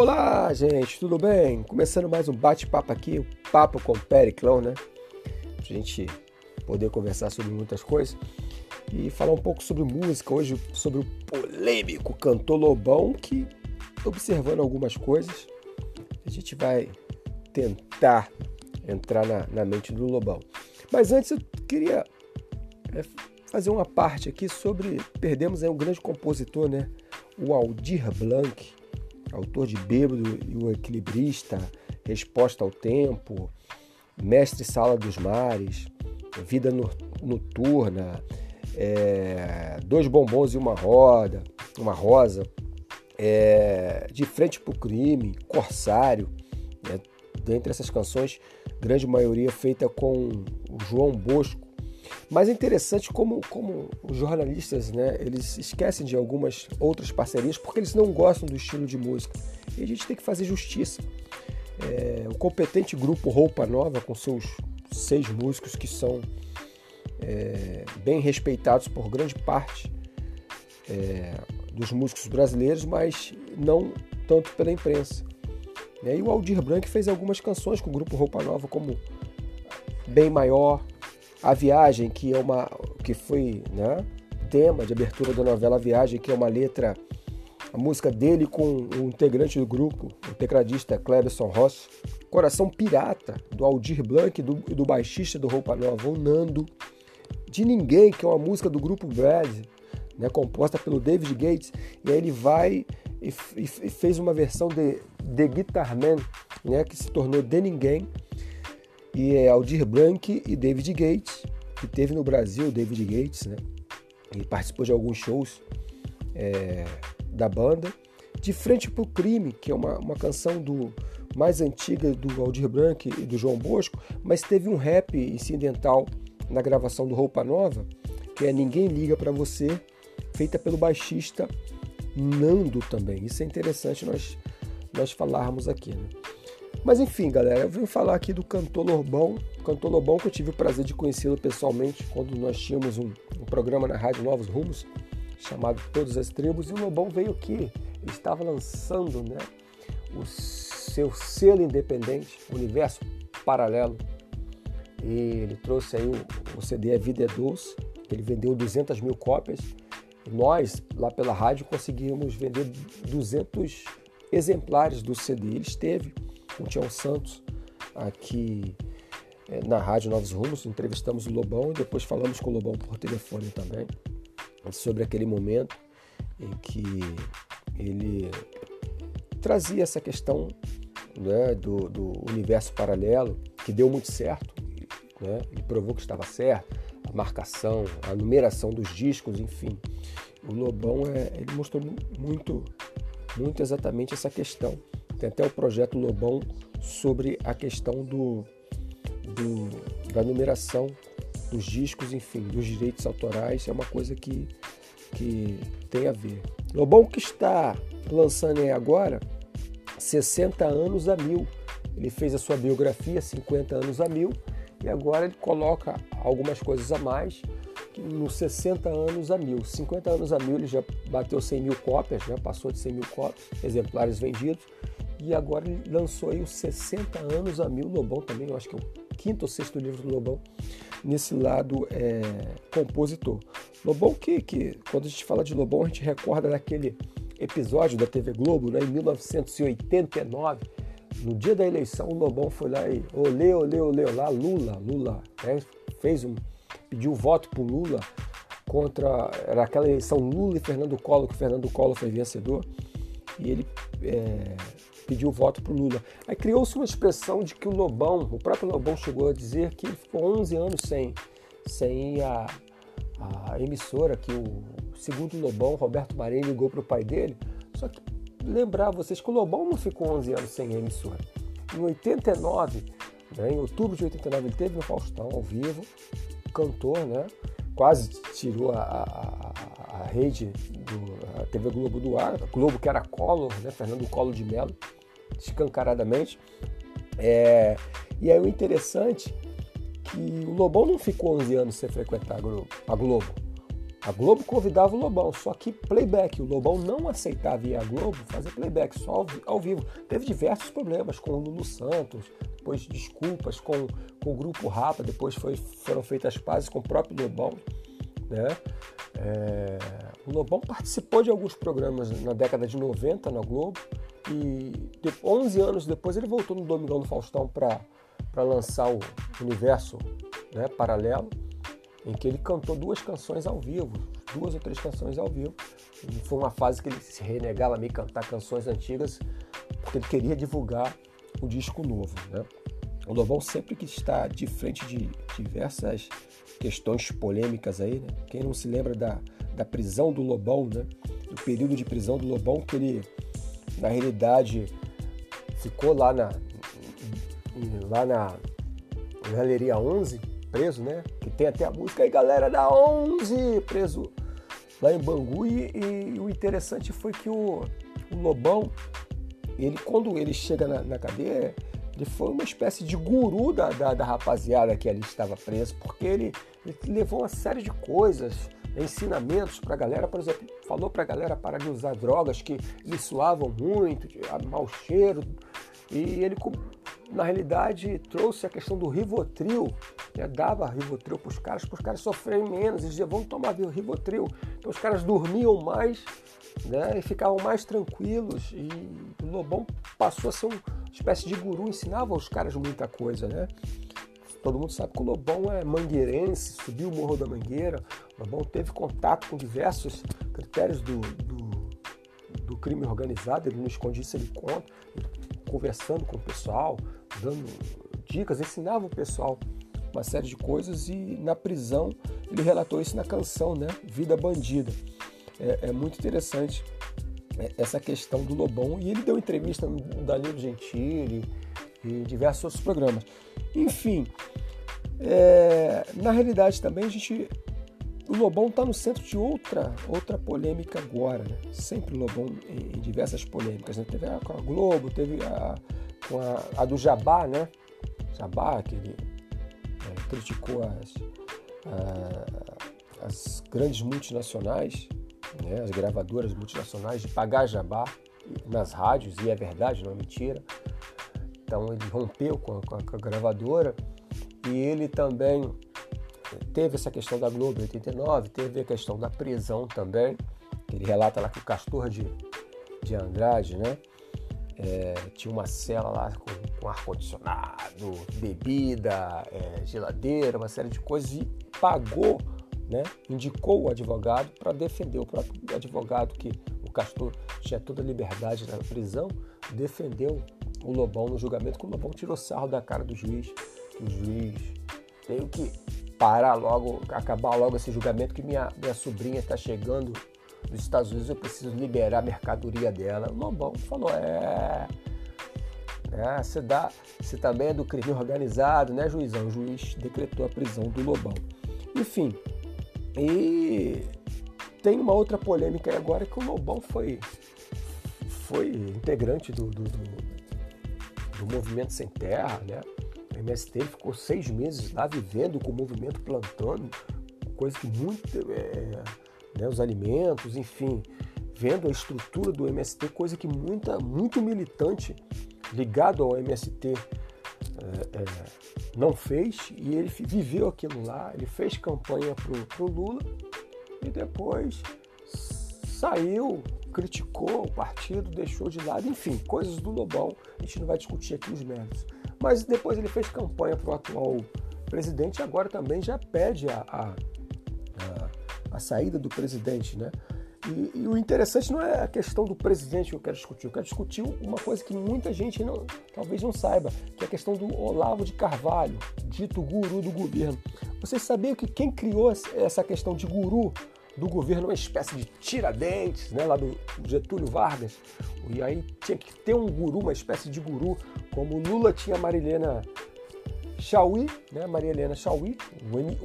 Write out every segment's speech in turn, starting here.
Olá, gente, tudo bem? Começando mais um bate-papo aqui, o um papo com Periclão, né? Pra gente poder conversar sobre muitas coisas e falar um pouco sobre música. Hoje, sobre o polêmico cantor Lobão, que observando algumas coisas, a gente vai tentar entrar na, na mente do Lobão. Mas antes eu queria é, fazer uma parte aqui sobre. Perdemos aí um grande compositor, né? O Aldir Blanc autor de Bêbado e o Equilibrista, Resposta ao Tempo, Mestre Sala dos Mares, Vida Noturna, é, Dois Bombons e uma Roda, uma Rosa, é, De Frente para o Crime, Corsário, né? dentre essas canções, grande maioria feita com o João Bosco, mas é interessante como, como os jornalistas, né, eles esquecem de algumas outras parcerias porque eles não gostam do estilo de música. E a gente tem que fazer justiça. É, o competente grupo Roupa Nova, com seus seis músicos que são é, bem respeitados por grande parte é, dos músicos brasileiros, mas não tanto pela imprensa. E o Aldir Blanc fez algumas canções com o grupo Roupa Nova, como Bem Maior, a Viagem, que é uma que foi, né, tema de abertura da novela A Viagem, que é uma letra a música dele com o integrante do grupo, o tecladista Cleberson Ross, Coração Pirata, do Aldir Blanc e do, do baixista do Roupa Nova, o Nando, De Ninguém, que é uma música do grupo Brad, né, composta pelo David Gates, e aí ele vai e, e, e fez uma versão de The Guitar Man, né, que se tornou De Ninguém, e é Aldir Blanc e David Gates, que teve no Brasil, David Gates, né? E participou de alguns shows é, da banda. De Frente para o Crime, que é uma, uma canção do mais antiga do Aldir Blanc e do João Bosco, mas teve um rap incidental na gravação do Roupa Nova, que é Ninguém Liga para Você, feita pelo baixista Nando também. Isso é interessante nós, nós falarmos aqui. Né? Mas enfim, galera, eu vim falar aqui do cantor Lobão. Cantor Lobão que eu tive o prazer de conhecê-lo pessoalmente quando nós tínhamos um, um, programa na Rádio Novos Rumos chamado Todas as Tribos. E o Lobão veio aqui, ele estava lançando né, o seu selo independente, Universo Paralelo. E ele trouxe aí o, o CD A Vida é Doce, ele vendeu 200 mil cópias. E nós, lá pela rádio, conseguimos vender 200 exemplares do CD. Ele esteve o Tião Santos aqui é, na Rádio Novos Rumos. Entrevistamos o Lobão e depois falamos com o Lobão por telefone também sobre aquele momento em que ele trazia essa questão né, do, do, universo paralelo, que deu muito certo, né, ele provou que estava certo, a marcação, a numeração dos discos, enfim. O Lobão é, ele mostrou muito, muito exatamente essa questão tem até o projeto Lobão sobre a questão do, do, da numeração dos discos, enfim, dos direitos autorais. É uma coisa que, que tem a ver. Lobão que está lançando aí agora 60 anos a mil. Ele fez a sua biografia 50 anos a mil e agora ele coloca algumas coisas a mais nos 60 anos a mil. 50 anos a mil ele já bateu 100 mil cópias, já passou de 100 mil cópias, exemplares vendidos e agora ele lançou aí os 60 anos a mil Lobão também, eu acho que é o quinto ou sexto livro do Lobão, nesse lado é, compositor. Lobão que, que, quando a gente fala de Lobão, a gente recorda daquele episódio da TV Globo, né, em 1989, no dia da eleição, o Lobão foi lá e olê, olê, olê, lá, Lula, Lula, né, fez um, pediu voto pro Lula contra, era aquela eleição Lula e Fernando Collor, que Fernando Collor foi vencedor, e ele é, pediu voto para o Lula. Aí criou-se uma expressão de que o Lobão, o próprio Lobão chegou a dizer que ele ficou 11 anos sem, sem à, à emissora, que o segundo Lobão, Roberto Marinho, ligou para o pai dele. Só que lembrar vocês que o Lobão não ficou 11 anos sem a emissora. Em 89, né, em outubro de 89, ele teve no Faustão ao vivo, cantor, né? Quase tirou a, a, a rede do a TV Globo do ar, Globo que era Collor, né? Fernando Collor de Mello escancaradamente. É, e aí o interessante que o Lobão não ficou 11 anos sem frequentar a Globo. A Globo. A Globo convidava o Lobão, só que playback. O Lobão não aceitava ir à Globo fazer playback, só ao vivo. Teve diversos problemas com o Lulu Santos, depois desculpas com, com o Grupo Rapa, depois foi, foram feitas as pazes com o próprio Lobão. Né? É, o Lobão participou de alguns programas na década de 90 na Globo e 11 anos depois ele voltou no Domingão do Faustão para lançar o Universo né, Paralelo em que ele cantou duas canções ao vivo, duas ou três canções ao vivo. E foi uma fase que ele se renegava a me cantar canções antigas, porque ele queria divulgar o disco novo. Né? O Lobão sempre que está de frente de diversas questões polêmicas aí, né? Quem não se lembra da, da prisão do Lobão, né? Do período de prisão do Lobão, que ele, na realidade, ficou lá na, lá na Galeria 11, preso, né? Que tem até a música aí, galera da 11, preso lá em Bangu. E, e o interessante foi que o, o, Lobão, ele quando ele chega na, na, cadeia, ele foi uma espécie de guru da, da, da rapaziada que ali estava preso, porque ele, ele levou uma série de coisas, ensinamentos para a galera, por exemplo, falou para a galera parar de usar drogas que lhe suavam muito, de mau cheiro, e ele na realidade trouxe a questão do Rivotril, né? dava Rivotril para os caras, para os caras sofrerem menos, eles diziam, vamos tomar Rivotril. Então os caras dormiam mais né? e ficavam mais tranquilos e o Lobão passou a ser uma espécie de guru, ensinava aos caras muita coisa, né? Todo mundo sabe que o Lobão é mangueirense, subiu o Morro da Mangueira. O Lobão teve contato com diversos critérios do, do, do crime organizado, ele não escondia isso, ele conta, conversando com o pessoal, dando dicas, ensinava o pessoal uma série de coisas e na prisão ele relatou isso na canção, né? Vida Bandida. É, é muito interessante essa questão do Lobão e ele deu entrevista no Danilo Gentili e diversos outros programas. Enfim, é, na realidade também a gente o Lobão está no centro de outra, outra polêmica agora, né? Sempre o Lobão em, em diversas polêmicas, né? Teve a com a Globo, teve a, com a, a do Jabá, né? Jabá, que ele é, criticou as, a, as grandes multinacionais, né? as gravadoras multinacionais de pagar Jabá nas rádios, e é verdade, não é mentira. Então ele rompeu com a, com a gravadora e ele também teve essa questão da Globo em 89, teve a questão da prisão também, ele relata lá que o Castor de, de Andrade, né? É, tinha uma cela lá com, com ar-condicionado, bebida, é, geladeira, uma série de coisas e pagou, né? indicou o advogado para defender o próprio advogado que o Castor tinha toda a liberdade na prisão, defendeu o Lobão no julgamento, que o Lobão tirou sarro da cara do juiz, o juiz veio que parar logo, acabar logo esse julgamento que minha, minha sobrinha está chegando dos Estados Unidos, eu preciso liberar a mercadoria dela. O Lobão falou, é. é você, dá, você também é do crime organizado, né, juizão? O juiz decretou a prisão do Lobão. Enfim, e tem uma outra polêmica aí agora que o Lobão foi, foi integrante do, do, do, do Movimento Sem Terra, né? O MST ficou seis meses lá vivendo com o movimento plantando, coisa que muito. É, né, os alimentos, enfim, vendo a estrutura do MST, coisa que muita, muito militante ligado ao MST é, é, não fez, e ele viveu aquilo lá, ele fez campanha para o Lula e depois saiu, criticou o partido, deixou de lado, enfim, coisas do Lobão, a gente não vai discutir aqui os méritos. Mas depois ele fez campanha para o atual presidente e agora também já pede a, a, a, a saída do presidente, né? E, e, o interessante não é a questão do presidente que eu quero discutir, eu quero discutir uma coisa que muita gente não, talvez não saiba, que é a questão do Olavo de Carvalho, dito guru do governo. Vocês sabiam que quem criou essa questão de guru do governo, uma espécie de tiradentes, né, lá do Getúlio Vargas, e aí tinha que ter um guru, uma espécie de guru, como Lula tinha Marilena Chauí, né, Maria Helena Chauí,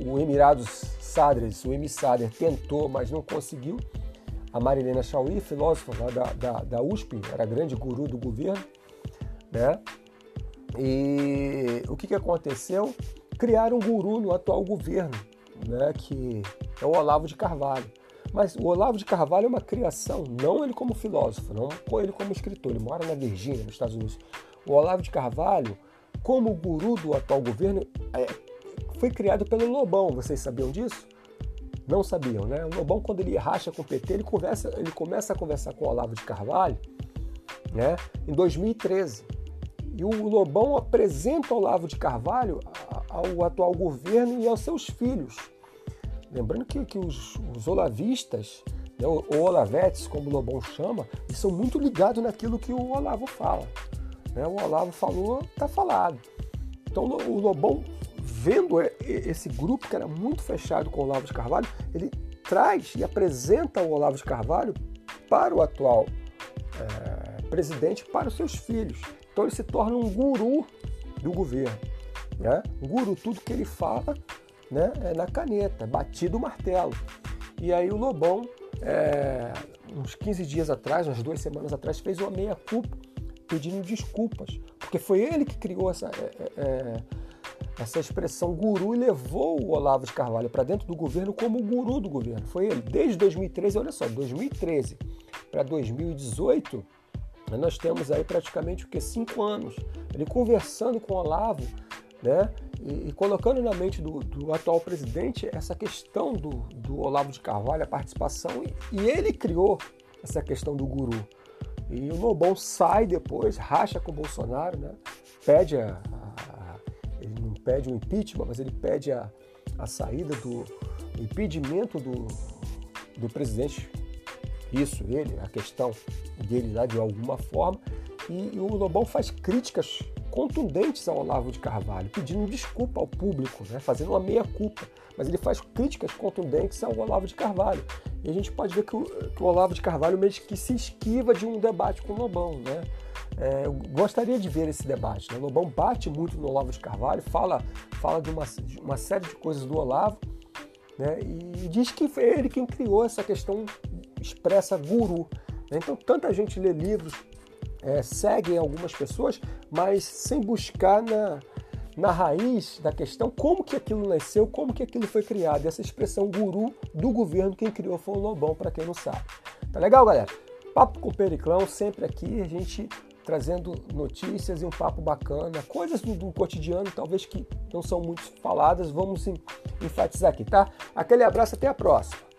o Emirados Sadres, o emissário tentou, mas não conseguiu. A Marilena Chauí, filósofa da, da, da USP, era grande guru do governo, né? E o que, que aconteceu? Criaram um guru no atual governo, né? Que é o Olavo de Carvalho. Mas o Olavo de Carvalho é uma criação, não ele como filósofo, não ele como escritor. Ele mora na Virgínia, nos Estados Unidos. O Olavo de Carvalho, como guru do atual governo, é, foi criado pelo Lobão. Vocês sabiam disso? Não sabiam, né? O Lobão, quando ele racha com o PT, ele, conversa, ele começa a conversar com o Olavo de Carvalho né, em 2013. E o Lobão apresenta o Olavo de Carvalho ao atual governo e aos seus filhos. Lembrando que, que os, os olavistas, né, ou olavetes, como o Lobão chama, são muito ligados naquilo que o Olavo fala. Né? O Olavo falou, está falado. Então o Lobão, vendo esse grupo que era muito fechado com o Olavo de Carvalho, ele traz e apresenta o Olavo de Carvalho para o atual é, presidente, para os seus filhos. Então ele se torna um guru do governo. Né? Um guru, tudo que ele fala né, é na caneta, batido o martelo. E aí o Lobão, é, uns 15 dias atrás, umas duas semanas atrás, fez uma meia-culpa pedindo desculpas, porque foi ele que criou essa, é, é, é essa expressão guru levou o Olavo de Carvalho para dentro do governo como guru do governo. Foi ele. Desde 2013, olha só, 2013 para 2018, nós temos aí praticamente o que? Cinco anos. Ele conversando com o Olavo, né? E, e colocando na mente do, do, atual presidente essa questão do, do Olavo de Carvalho, a participação, e, e ele criou essa questão do guru. E o Lobão sai depois, racha com o Bolsonaro, né? pede a, pede o impeachment, mas ele pede a, a saída do impedimento do, do presidente. Isso, ele, a questão dele lá de alguma forma. E, e o Lobão faz críticas contundentes ao Olavo de Carvalho, pedindo desculpa ao público, né? fazendo uma meia-culpa. Mas ele faz críticas contundentes ao Olavo de Carvalho. E a gente pode ver que o, que o Olavo de Carvalho meio que se esquiva de um debate com o Lobão. Né? É, eu gostaria de ver esse debate. Né? Lobão bate muito no Olavo de Carvalho, fala, fala de, uma, de uma série de coisas do Olavo, né? e diz que foi ele quem criou essa questão expressa guru. Né? Então, tanta gente lê livros, é, segue algumas pessoas, mas sem buscar na, na raiz da questão como que aquilo nasceu, como que aquilo foi criado. Essa expressão guru do governo, quem criou foi o Lobão, para quem não sabe. Tá legal, galera? Papo com o Periclão, sempre aqui, a gente trazendo notícias e um papo bacana, coisas do, do cotidiano, talvez que não são muito faladas, vamos enfatizar aqui, tá? Aquele abraço, até a próxima.